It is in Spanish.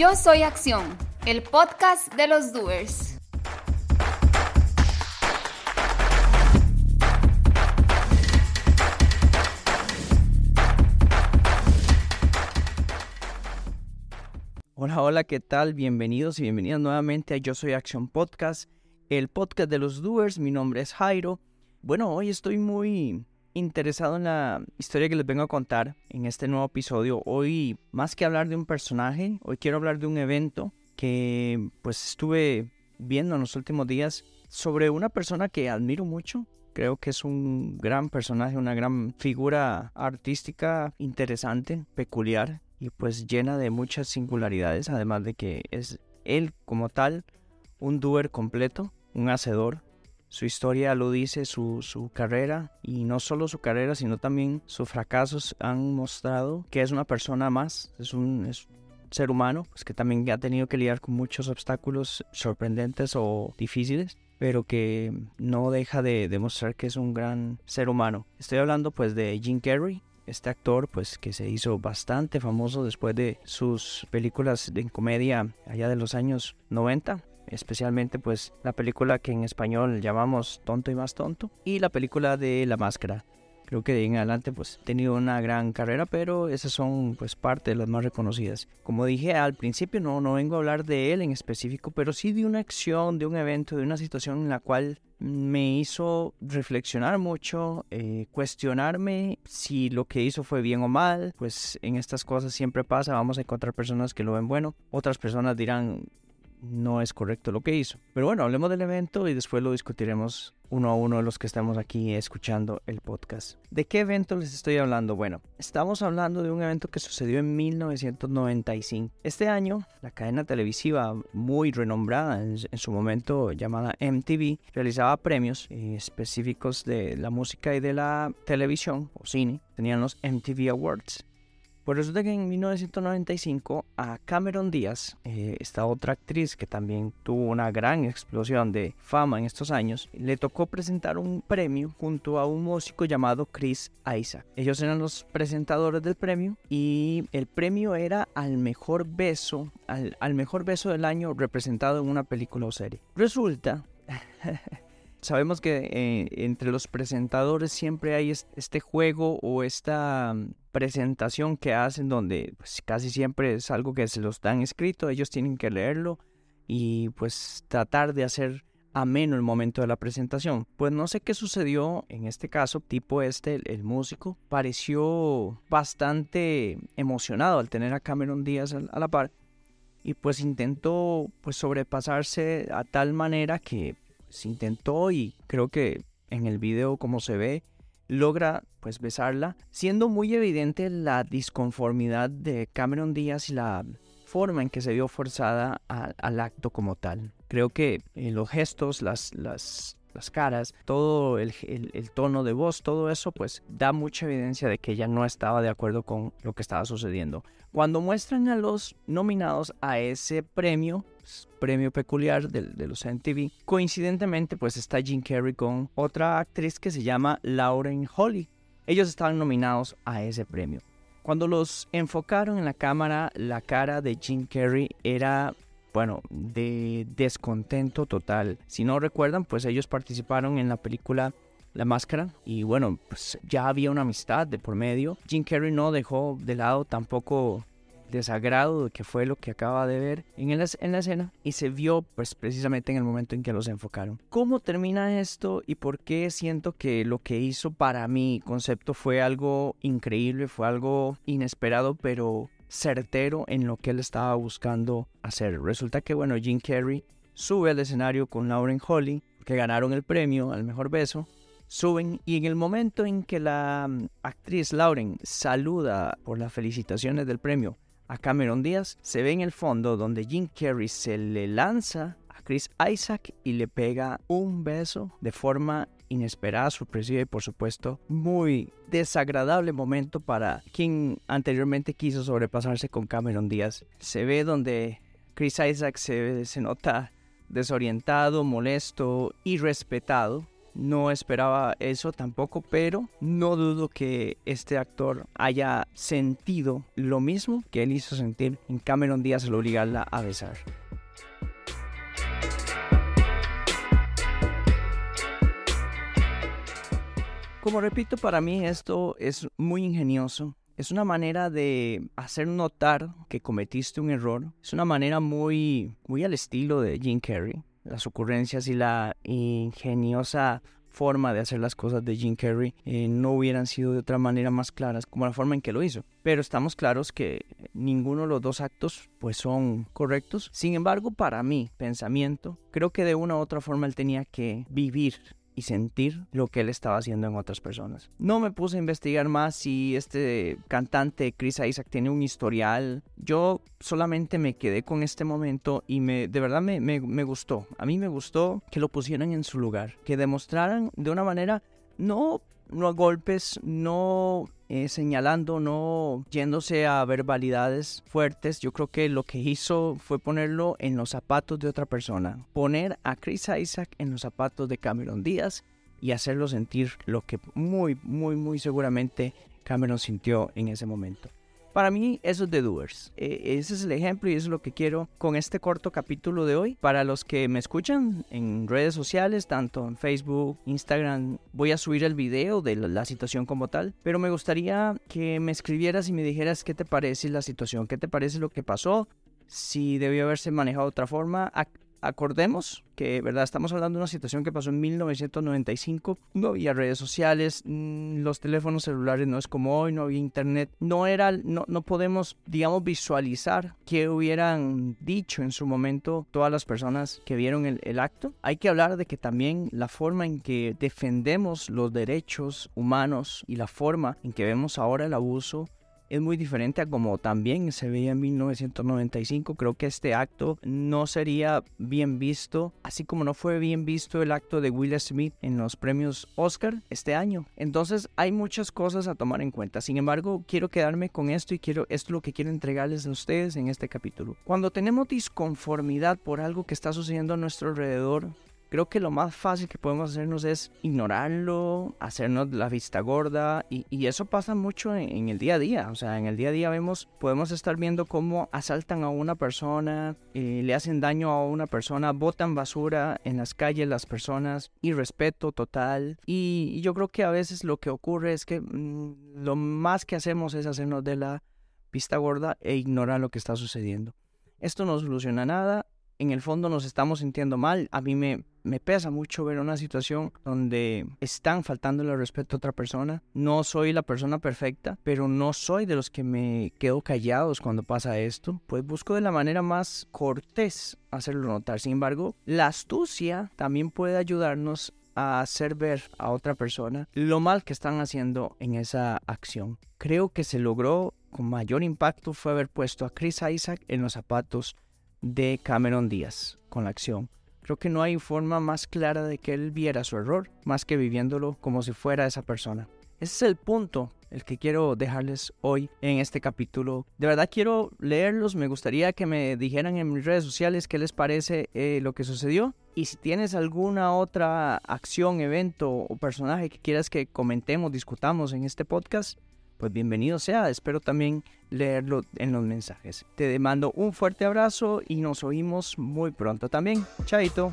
Yo soy Acción, el podcast de los doers. Hola, hola, ¿qué tal? Bienvenidos y bienvenidas nuevamente a Yo Soy Acción Podcast, el podcast de los doers. Mi nombre es Jairo. Bueno, hoy estoy muy interesado en la historia que les vengo a contar en este nuevo episodio. Hoy, más que hablar de un personaje, hoy quiero hablar de un evento que pues estuve viendo en los últimos días sobre una persona que admiro mucho. Creo que es un gran personaje, una gran figura artística interesante, peculiar y pues llena de muchas singularidades, además de que es él como tal un doer completo, un hacedor. Su historia lo dice, su, su carrera, y no solo su carrera, sino también sus fracasos han mostrado que es una persona más, es un, es ser humano, pues que también ha tenido que lidiar con muchos obstáculos sorprendentes o difíciles pero que no deja de demostrar que es un gran ser humano. Estoy hablando pues de Jim Carrey, este actor pues que se hizo bastante famoso después de sus películas de comedia allá de los años 90 especialmente pues la película que en español llamamos Tonto y más tonto y la película de La Máscara. Creo que de ahí en adelante pues ha tenido una gran carrera, pero esas son pues parte de las más reconocidas. Como dije al principio, no, no vengo a hablar de él en específico, pero sí de una acción, de un evento, de una situación en la cual me hizo reflexionar mucho, eh, cuestionarme si lo que hizo fue bien o mal, pues en estas cosas siempre pasa, vamos a encontrar personas que lo ven bueno, otras personas dirán no es correcto lo que hizo. Pero bueno, hablemos del evento y después lo discutiremos uno a uno de los que estamos aquí escuchando el podcast. ¿De qué evento les estoy hablando? Bueno, estamos hablando de un evento que sucedió en 1995. Este año, la cadena televisiva muy renombrada en, su momento llamada MTV realizaba premios eh, específicos de la música y de la televisión o cine. Tenían los MTV Awards pues resulta que en 1995 a Cameron Díaz, eh, esta otra actriz que también tuvo una gran explosión de fama en estos años, le tocó presentar un premio junto a un músico llamado Chris Isaac. Ellos eran los presentadores del premio y el premio era al mejor beso, al, al mejor beso del año representado en una película o serie. Resulta sabemos que eh, entre los presentadores siempre hay este juego o esta mm, presentación que hacen donde pues, casi siempre es algo que se los dan escrito, ellos tienen que leerlo y pues tratar de hacer ameno el momento de la presentación. Pues no sé qué sucedió en este caso, tipo este, el, músico, pareció bastante emocionado al tener a Cameron Díaz a, a la par y pues intentó pues sobrepasarse a tal manera que se intentó y creo que en el video como se ve logra pues besarla, siendo muy evidente la disconformidad de Cameron Díaz y la forma en que se vio forzada al acto como tal. Creo que eh, los gestos, las, las, las caras, todo el, el, tono de voz, todo eso pues da mucha evidencia de que ella no estaba de acuerdo con lo que estaba sucediendo. Cuando muestran a los nominados a ese premio, premio peculiar de, de, los MTV, coincidentemente pues está Jim Carrey con otra actriz que se llama Lauren Holly. Ellos estaban nominados a ese premio. Cuando los enfocaron en la cámara, la cara de Jim Carrey era bueno, de descontento total. Si no recuerdan, pues ellos participaron en la película La Máscara y bueno, pues ya había una amistad de por medio. Jim Carrey no dejó de lado tampoco desagrado de que fue lo que acaba de ver en, la escena y se vio pues precisamente en el momento en que los enfocaron. ¿Cómo termina esto y por qué siento que lo que hizo para mi concepto fue algo increíble, fue algo inesperado, pero certero en lo que él estaba buscando hacer. Resulta que, bueno, Jim Carrey sube al escenario con Lauren Holly, que ganaron el premio al mejor beso. Suben y en el momento en que la mm, actriz Lauren saluda por las felicitaciones del premio a Cameron Díaz, se ve en el fondo donde Jim Carrey se le lanza a Chris Isaac y le pega un beso de forma inesperada, sorpresiva y por supuesto muy desagradable momento para quien anteriormente quiso sobrepasarse con Cameron Díaz. Se ve donde Chris Isaac se, se nota desorientado, molesto y respetado No esperaba eso tampoco, pero no dudo que este actor haya sentido lo mismo que él hizo sentir en Cameron Díaz al obligarla a besar. Como repito, para mí esto es muy ingenioso. Es una manera de hacer notar que cometiste un error. Es una manera muy, muy al estilo de Jim Carrey. Las ocurrencias y la ingeniosa forma de hacer las cosas de Jim Carrey eh, no hubieran sido de otra manera más claras como la forma en que lo hizo. Pero estamos claros que ninguno de los dos actos pues son correctos. Sin embargo, para mi pensamiento, creo que de una u otra forma él tenía que vivir y sentir lo que él estaba haciendo en otras personas. No me puse a investigar más si este cantante Chris Isaac tiene un historial. Yo solamente me quedé con este momento y me, de verdad me, me, me gustó. A mí me gustó que lo pusieran en su lugar, que demostraran de una manera no no a golpes, no eh, señalando, no yéndose a verbalidades fuertes. Yo creo que lo que hizo fue ponerlo en los zapatos de otra persona. Poner a Chris Isaac en los zapatos de Cameron Díaz y hacerlo sentir lo que muy, muy, muy seguramente Cameron sintió en ese momento. Para mí eso es The Doers. E, ese es el ejemplo y eso es lo que quiero con este corto capítulo de hoy. Para los que me escuchan en redes sociales, tanto en Facebook, Instagram, voy a subir el video de la, situación como tal. Pero me gustaría que me escribieras y me dijeras qué te parece la situación, qué te parece lo que pasó, si debió haberse manejado de otra forma, acordemos que, ¿verdad? Estamos hablando de una situación que pasó en 1995. No había redes sociales, mm, los teléfonos celulares no es como hoy, no había internet. No era, no, no podemos, digamos, visualizar qué hubieran dicho en su momento todas las personas que vieron el, el acto. Hay que hablar de que también la forma en que defendemos los derechos humanos y la forma en que vemos ahora el abuso es muy diferente a como también se veía en 1995. Creo que este acto no sería bien visto, así como no fue bien visto el acto de Will Smith en los premios Oscar este año. Entonces hay muchas cosas a tomar en cuenta. Sin embargo, quiero quedarme con esto y quiero esto es lo que quiero entregarles a ustedes en este capítulo. Cuando tenemos disconformidad por algo que está sucediendo a nuestro alrededor, Creo que lo más fácil que podemos hacernos es ignorarlo, hacernos la vista gorda y, eso pasa mucho en, el día a día. O sea, en el día a día vemos, podemos estar viendo cómo asaltan a una persona, eh, le hacen daño a una persona, botan basura en las calles las personas, irrespeto total. Y, yo creo que a veces lo que ocurre es que mm, lo más que hacemos es hacernos de la vista gorda e ignorar lo que está sucediendo. Esto no soluciona nada, en el fondo nos estamos sintiendo mal. A mí me, me pesa mucho ver una situación donde están faltando el respeto a otra persona. No soy la persona perfecta, pero no soy de los que me quedo callados cuando pasa esto. Pues busco de la manera más cortés hacerlo notar. Sin embargo, la astucia también puede ayudarnos a hacer ver a otra persona lo mal que están haciendo en esa acción. Creo que se logró con mayor impacto fue haber puesto a Chris Isaac en los zapatos de Cameron Díaz con la acción. Creo que no hay forma más clara de que él viera su error, más que viviéndolo como si fuera esa persona. Ese es el punto el que quiero dejarles hoy en este capítulo. De verdad quiero leerlos, me gustaría que me dijeran en mis redes sociales qué les parece eh, lo que sucedió. Y si tienes alguna otra acción, evento o personaje que quieras que comentemos, discutamos en este podcast, pues bienvenido sea. Espero también leerlo en los mensajes. Te mando un fuerte abrazo y nos oímos muy pronto también. Chaito.